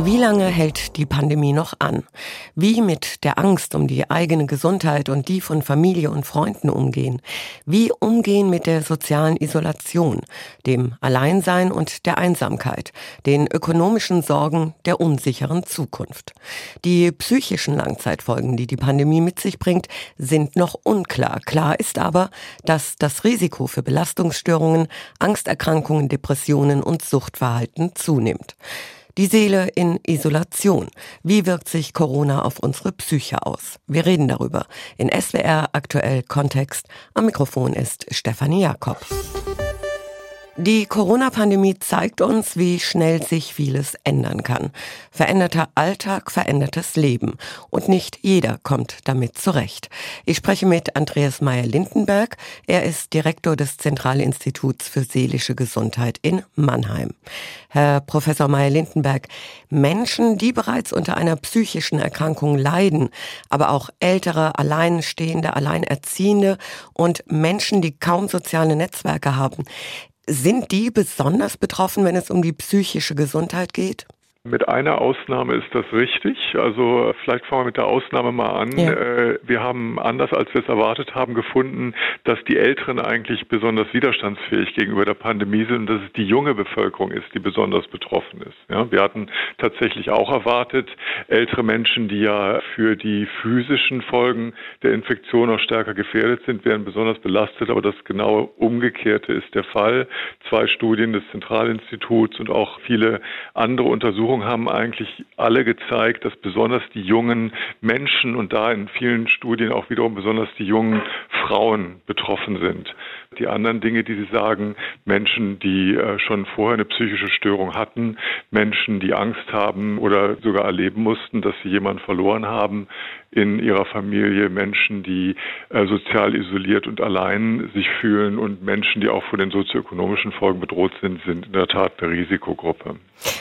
Wie lange hält die Pandemie noch an? Wie mit der Angst um die eigene Gesundheit und die von Familie und Freunden umgehen? Wie umgehen mit der sozialen Isolation, dem Alleinsein und der Einsamkeit, den ökonomischen Sorgen der unsicheren Zukunft? Die psychischen Langzeitfolgen, die die Pandemie mit sich bringt, sind noch unklar. Klar ist aber, dass das Risiko für Belastungsstörungen, Angsterkrankungen, Depressionen und Suchtverhalten zunimmt. Die Seele in Isolation. Wie wirkt sich Corona auf unsere Psyche aus? Wir reden darüber in SWR aktuell Kontext. Am Mikrofon ist Stefanie Jakob. Die Corona-Pandemie zeigt uns, wie schnell sich vieles ändern kann. Veränderter Alltag, verändertes Leben. Und nicht jeder kommt damit zurecht. Ich spreche mit Andreas Meyer-Lindenberg. Er ist Direktor des Zentralinstituts für seelische Gesundheit in Mannheim. Herr Professor Meyer-Lindenberg, Menschen, die bereits unter einer psychischen Erkrankung leiden, aber auch ältere, Alleinstehende, Alleinerziehende und Menschen, die kaum soziale Netzwerke haben, sind die besonders betroffen, wenn es um die psychische Gesundheit geht? Mit einer Ausnahme ist das richtig. Also vielleicht fangen wir mit der Ausnahme mal an. Ja. Äh, wir haben anders als wir es erwartet haben gefunden, dass die Älteren eigentlich besonders widerstandsfähig gegenüber der Pandemie sind und dass es die junge Bevölkerung ist, die besonders betroffen ist. Ja, wir hatten tatsächlich auch erwartet, ältere Menschen, die ja für die physischen Folgen der Infektion auch stärker gefährdet sind, werden besonders belastet. Aber das genaue Umgekehrte ist der Fall. Zwei Studien des Zentralinstituts und auch viele andere Untersuchungen Untersuchungen haben eigentlich alle gezeigt, dass besonders die jungen Menschen und da in vielen Studien auch wiederum besonders die jungen Frauen betroffen sind. Die anderen Dinge, die Sie sagen, Menschen, die äh, schon vorher eine psychische Störung hatten, Menschen, die Angst haben oder sogar erleben mussten, dass sie jemanden verloren haben in ihrer Familie, Menschen, die äh, sozial isoliert und allein sich fühlen und Menschen, die auch von den sozioökonomischen Folgen bedroht sind, sind in der Tat eine Risikogruppe.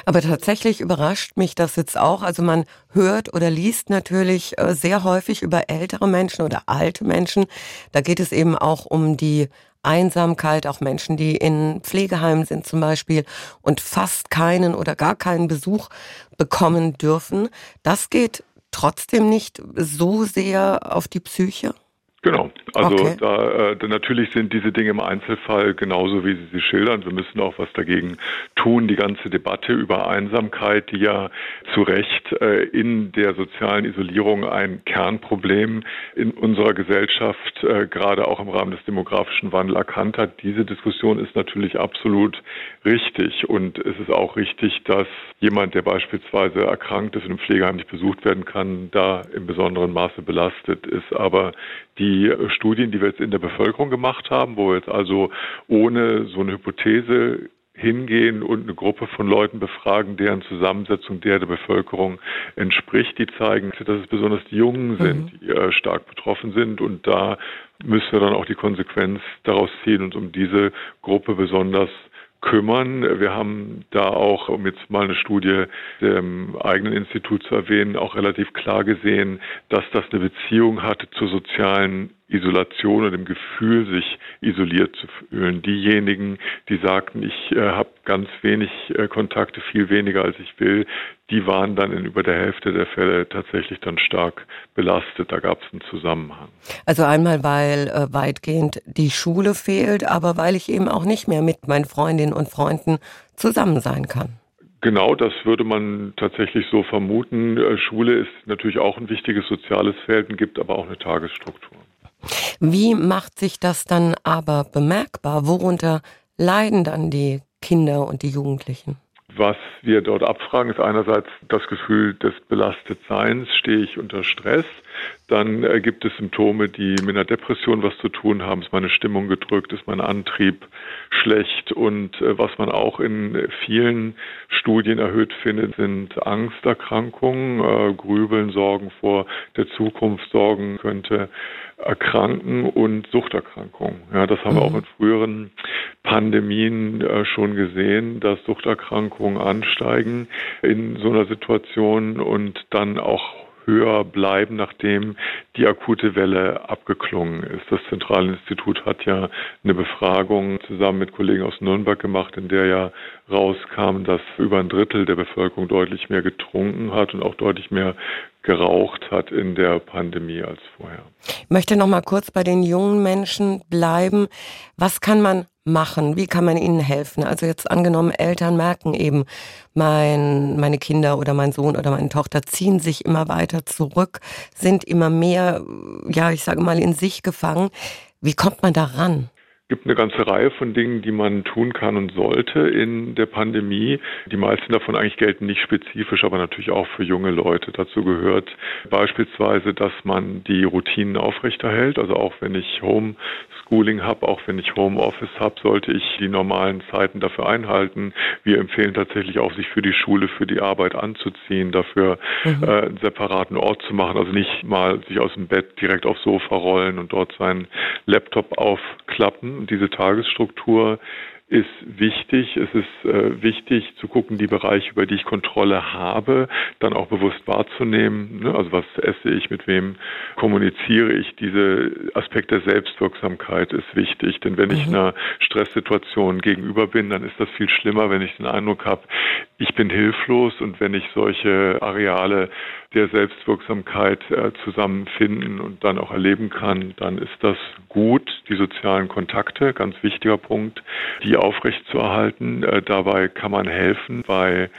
Aber tatsächlich überrascht mich das jetzt auch. Also man hört oder liest natürlich äh, sehr häufig über ältere Menschen oder alte Menschen. Da geht es eben auch um die Einsamkeit, auch Menschen, die in Pflegeheimen sind zum Beispiel und fast keinen oder gar keinen Besuch bekommen dürfen. Das geht trotzdem nicht so sehr auf die Psyche? Genau. Also okay. da, äh, natürlich sind diese Dinge im Einzelfall genauso, wie Sie sie schildern. Wir müssen auch was dagegen tun. Die ganze Debatte über Einsamkeit, die ja zu Recht äh, in der sozialen Isolierung ein Kernproblem in unserer Gesellschaft, äh, gerade auch im Rahmen des demografischen Wandels erkannt hat. Diese Diskussion ist natürlich absolut richtig. Und es ist auch richtig, dass jemand, der beispielsweise erkrankt ist und im Pflegeheim nicht besucht werden kann, da im besonderen Maße belastet ist. Aber die Studien, die wir jetzt in der Bevölkerung gemacht haben, wo wir jetzt also ohne so eine Hypothese hingehen und eine Gruppe von Leuten befragen, deren Zusammensetzung der der Bevölkerung entspricht, die zeigen, dass es besonders die Jungen sind, mhm. die äh, stark betroffen sind. Und da müssen wir dann auch die Konsequenz daraus ziehen, uns um diese Gruppe besonders kümmern. Wir haben da auch, um jetzt mal eine Studie dem eigenen Institut zu erwähnen, auch relativ klar gesehen, dass das eine Beziehung hat zur sozialen Isolation und dem Gefühl, sich isoliert zu fühlen. Diejenigen, die sagten, ich äh, habe ganz wenig äh, Kontakte, viel weniger als ich will, die waren dann in über der Hälfte der Fälle tatsächlich dann stark belastet. Da gab es einen Zusammenhang. Also einmal, weil äh, weitgehend die Schule fehlt, aber weil ich eben auch nicht mehr mit meinen Freundinnen und Freunden zusammen sein kann. Genau, das würde man tatsächlich so vermuten. Äh, Schule ist natürlich auch ein wichtiges soziales Feld, gibt aber auch eine Tagesstruktur. Wie macht sich das dann aber bemerkbar? Worunter leiden dann die Kinder und die Jugendlichen? Was wir dort abfragen, ist einerseits das Gefühl des Belastetseins, stehe ich unter Stress. Dann äh, gibt es Symptome, die mit einer Depression was zu tun haben. Ist meine Stimmung gedrückt? Ist mein Antrieb schlecht? Und äh, was man auch in vielen Studien erhöht findet, sind Angsterkrankungen, äh, Grübeln, Sorgen vor der Zukunft, Sorgen könnte erkranken und Suchterkrankungen. Ja, das haben mhm. wir auch in früheren Pandemien äh, schon gesehen, dass Suchterkrankungen ansteigen in so einer Situation und dann auch höher bleiben, nachdem die akute Welle abgeklungen ist. Das Zentralinstitut hat ja eine Befragung zusammen mit Kollegen aus Nürnberg gemacht, in der ja rauskam, dass über ein Drittel der Bevölkerung deutlich mehr getrunken hat und auch deutlich mehr geraucht hat in der Pandemie als vorher. Ich möchte noch mal kurz bei den jungen Menschen bleiben. Was kann man machen? Wie kann man ihnen helfen? Also jetzt angenommen, Eltern merken eben, mein, meine Kinder oder mein Sohn oder meine Tochter ziehen sich immer weiter zurück, sind immer mehr, ja, ich sage mal, in sich gefangen. Wie kommt man da ran? Gibt eine ganze Reihe von Dingen, die man tun kann und sollte in der Pandemie. Die meisten davon eigentlich gelten nicht spezifisch, aber natürlich auch für junge Leute. Dazu gehört beispielsweise, dass man die Routinen aufrechterhält. Also auch wenn ich Homeschooling habe, auch wenn ich Homeoffice habe, sollte ich die normalen Zeiten dafür einhalten. Wir empfehlen tatsächlich auch, sich für die Schule, für die Arbeit anzuziehen, dafür mhm. äh, einen separaten Ort zu machen. Also nicht mal sich aus dem Bett direkt aufs Sofa rollen und dort seinen Laptop aufklappen diese Tagesstruktur ist wichtig. Es ist äh, wichtig zu gucken, die Bereiche, über die ich Kontrolle habe, dann auch bewusst wahrzunehmen. Ne? Also was esse ich, mit wem kommuniziere ich. Diese Aspekt der Selbstwirksamkeit ist wichtig. Denn wenn mhm. ich einer Stresssituation gegenüber bin, dann ist das viel schlimmer, wenn ich den Eindruck habe, ich bin hilflos und wenn ich solche Areale der Selbstwirksamkeit äh, zusammenfinden und dann auch erleben kann, dann ist das gut. Die sozialen Kontakte, ganz wichtiger Punkt, die aufrechtzuerhalten. Äh, dabei kann man helfen bei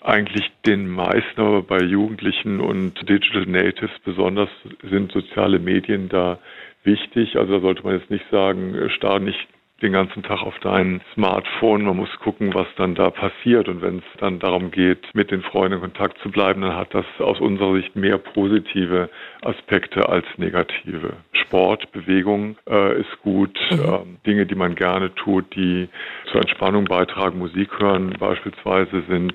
eigentlich den meisten, aber bei Jugendlichen und Digital Natives besonders sind soziale Medien da wichtig. Also da sollte man jetzt nicht sagen, äh, starr nicht den ganzen Tag auf dein Smartphone. Man muss gucken, was dann da passiert. Und wenn es dann darum geht, mit den Freunden in Kontakt zu bleiben, dann hat das aus unserer Sicht mehr positive Aspekte als negative. Sport, Bewegung äh, ist gut. Mhm. Ähm, Dinge, die man gerne tut, die zur Entspannung beitragen, Musik hören beispielsweise sind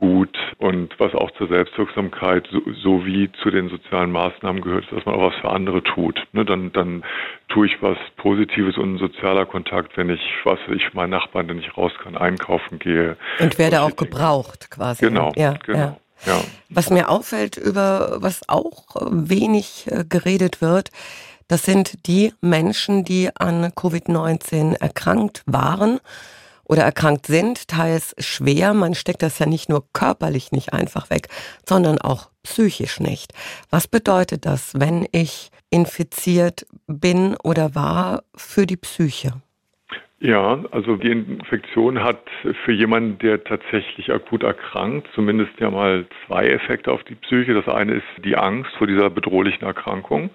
gut und was auch zur Selbstwirksamkeit so, sowie zu den sozialen Maßnahmen gehört, ist, dass man auch was für andere tut. Ne, dann, dann tue ich was Positives und ein sozialer Kontakt, wenn ich, was ich meinen Nachbarn, wenn ich raus kann, einkaufen gehe. Und werde auch gebraucht quasi. Genau, ja, genau. Ja. Ja. Was mir auffällt, über was auch wenig äh, geredet wird, das sind die Menschen, die an Covid-19 erkrankt waren oder erkrankt sind, teils schwer. Man steckt das ja nicht nur körperlich nicht einfach weg, sondern auch psychisch nicht. Was bedeutet das, wenn ich infiziert bin oder war für die Psyche? Ja, also die Infektion hat für jemanden, der tatsächlich akut erkrankt, zumindest ja mal zwei Effekte auf die Psyche. Das eine ist die Angst vor dieser bedrohlichen Erkrankung.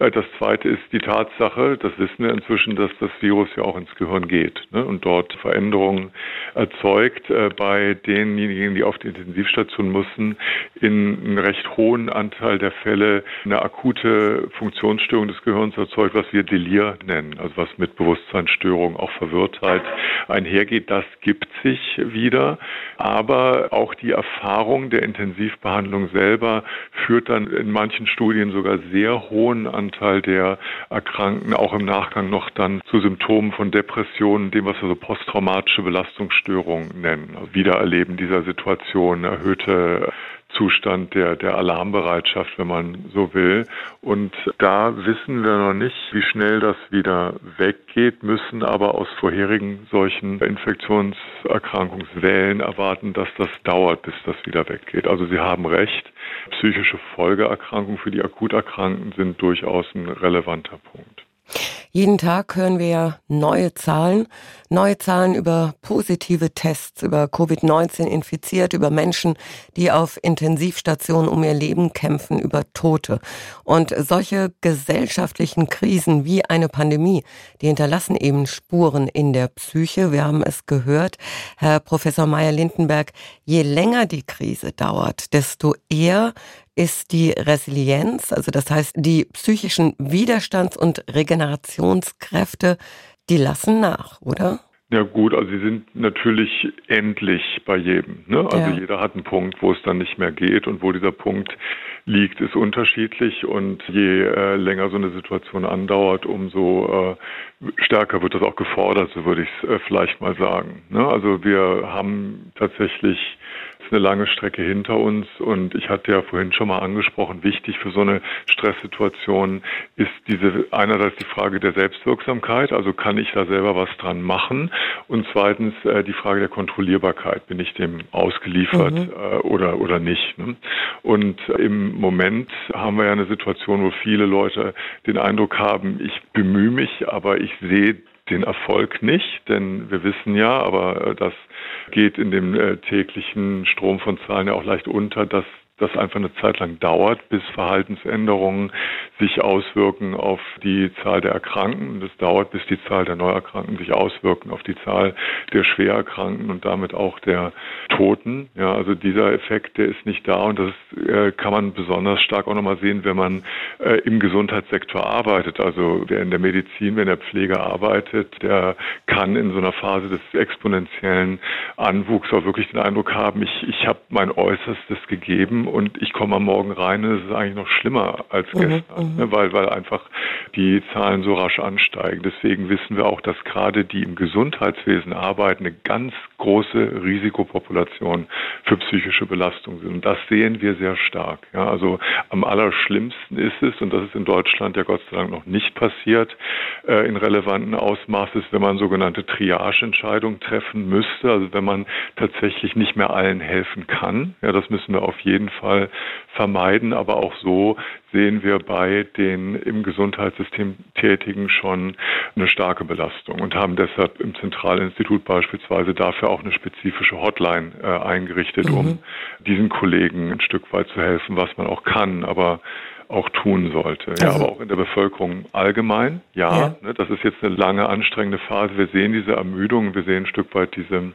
Äh, das zweite ist die Tatsache, das wissen wir inzwischen, dass das Virus ja auch ins Gehirn geht ne, und dort Veränderungen erzeugt. Äh, bei denjenigen, die auf die Intensivstation müssen, in einem recht hohen Anteil der Fälle eine akute Funktionsstörung des Gehirns erzeugt, was wir Delir nennen, also was mit Bewusstseinsstörung auch Verwirrtheit einhergeht, das gibt sich wieder. Aber auch die Erfahrung der Intensivbehandlung selber führt dann in manchen Studien sogar sehr hohen Anteil der Erkrankten auch im Nachgang noch dann zu Symptomen von Depressionen, dem was wir so posttraumatische Belastungsstörungen nennen. Also Wiedererleben dieser Situation, erhöhte Zustand der, der Alarmbereitschaft, wenn man so will. Und da wissen wir noch nicht, wie schnell das wieder weggeht, müssen aber aus vorherigen solchen Infektionserkrankungswellen erwarten, dass das dauert, bis das wieder weggeht. Also Sie haben recht, psychische Folgeerkrankungen für die Akuterkrankten sind durchaus ein relevanter Punkt. Jeden Tag hören wir ja neue Zahlen, neue Zahlen über positive Tests, über Covid-19 infiziert, über Menschen, die auf Intensivstationen um ihr Leben kämpfen, über Tote. Und solche gesellschaftlichen Krisen wie eine Pandemie, die hinterlassen eben Spuren in der Psyche. Wir haben es gehört, Herr Professor Meyer-Lindenberg, je länger die Krise dauert, desto eher ist die Resilienz, also das heißt die psychischen Widerstands- und Regenerationskräfte, die lassen nach, oder? Ja gut, also sie sind natürlich endlich bei jedem. Ne? Also ja. jeder hat einen Punkt, wo es dann nicht mehr geht und wo dieser Punkt liegt, ist unterschiedlich und je äh, länger so eine Situation andauert, umso äh, stärker wird das auch gefordert, so würde ich es äh, vielleicht mal sagen. Ne? Also wir haben tatsächlich eine lange Strecke hinter uns und ich hatte ja vorhin schon mal angesprochen, wichtig für so eine Stresssituation ist diese einerseits die Frage der Selbstwirksamkeit, also kann ich da selber was dran machen und zweitens äh, die Frage der Kontrollierbarkeit, bin ich dem ausgeliefert mhm. äh, oder oder nicht. Ne? Und im Moment haben wir ja eine Situation, wo viele Leute den Eindruck haben, ich bemühe mich, aber ich sehe den Erfolg nicht, denn wir wissen ja, aber das geht in dem äh, täglichen Strom von Zahlen ja auch leicht unter, dass das einfach eine Zeit lang dauert, bis Verhaltensänderungen sich auswirken auf die Zahl der Erkrankten. Das dauert, bis die Zahl der Neuerkrankten sich auswirken auf die Zahl der Schwererkrankten und damit auch der Toten. Ja, also dieser Effekt, der ist nicht da und das äh, kann man besonders stark auch nochmal sehen, wenn man äh, im Gesundheitssektor arbeitet. Also wer in der Medizin, wer in der Pflege arbeitet, der kann in so einer Phase des exponentiellen Anwuchs auch wirklich den Eindruck haben, ich, ich habe mein Äußerstes gegeben und ich komme am Morgen rein und es ist eigentlich noch schlimmer als mhm, gestern, mhm, ne, weil, weil einfach die Zahlen so rasch ansteigen. Deswegen wissen wir auch, dass gerade die im Gesundheitswesen arbeiten eine ganz große Risikopopulation für psychische Belastung sind. Und das sehen wir sehr stark. Ja, also am allerschlimmsten ist es, und das ist in Deutschland ja Gott sei Dank noch nicht passiert, äh, in relevanten Ausmaßes, wenn man sogenannte Triage-Entscheidungen treffen müsste, also wenn man tatsächlich nicht mehr allen helfen kann. Ja, das müssen wir auf jeden Fall vermeiden, aber auch so sehen wir bei den im Gesundheitssystem Tätigen schon eine starke Belastung und haben deshalb im Zentralinstitut beispielsweise dafür auch eine spezifische Hotline äh, eingerichtet, mhm. um diesen Kollegen ein Stück weit zu helfen, was man auch kann. Aber auch tun sollte. Also, ja, aber auch in der Bevölkerung allgemein. Ja, ja. Ne, das ist jetzt eine lange anstrengende Phase. Wir sehen diese Ermüdung, wir sehen ein Stück weit diese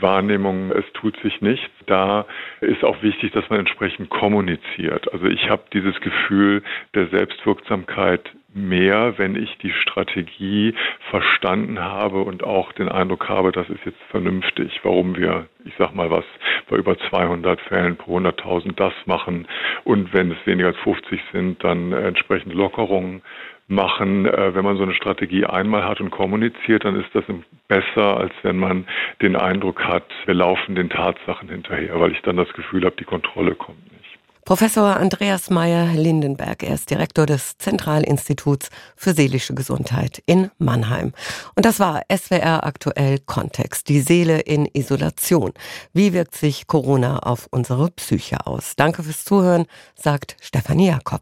Wahrnehmung, es tut sich nichts. Da ist auch wichtig, dass man entsprechend kommuniziert. Also ich habe dieses Gefühl der Selbstwirksamkeit mehr, wenn ich die Strategie verstanden habe und auch den Eindruck habe, das ist jetzt vernünftig, warum wir, ich sag mal was, bei über 200 Fällen pro 100.000 das machen und wenn es weniger als 50 sind, dann entsprechend Lockerungen machen. Äh, wenn man so eine Strategie einmal hat und kommuniziert, dann ist das besser, als wenn man den Eindruck hat, wir laufen den Tatsachen hinterher, weil ich dann das Gefühl habe, die Kontrolle kommt. Professor Andreas Meyer-Lindenberg, er ist Direktor des Zentralinstituts für seelische Gesundheit in Mannheim. Und das war SWR aktuell Kontext. Die Seele in Isolation. Wie wirkt sich Corona auf unsere Psyche aus? Danke fürs Zuhören, sagt Stefanie Jakob.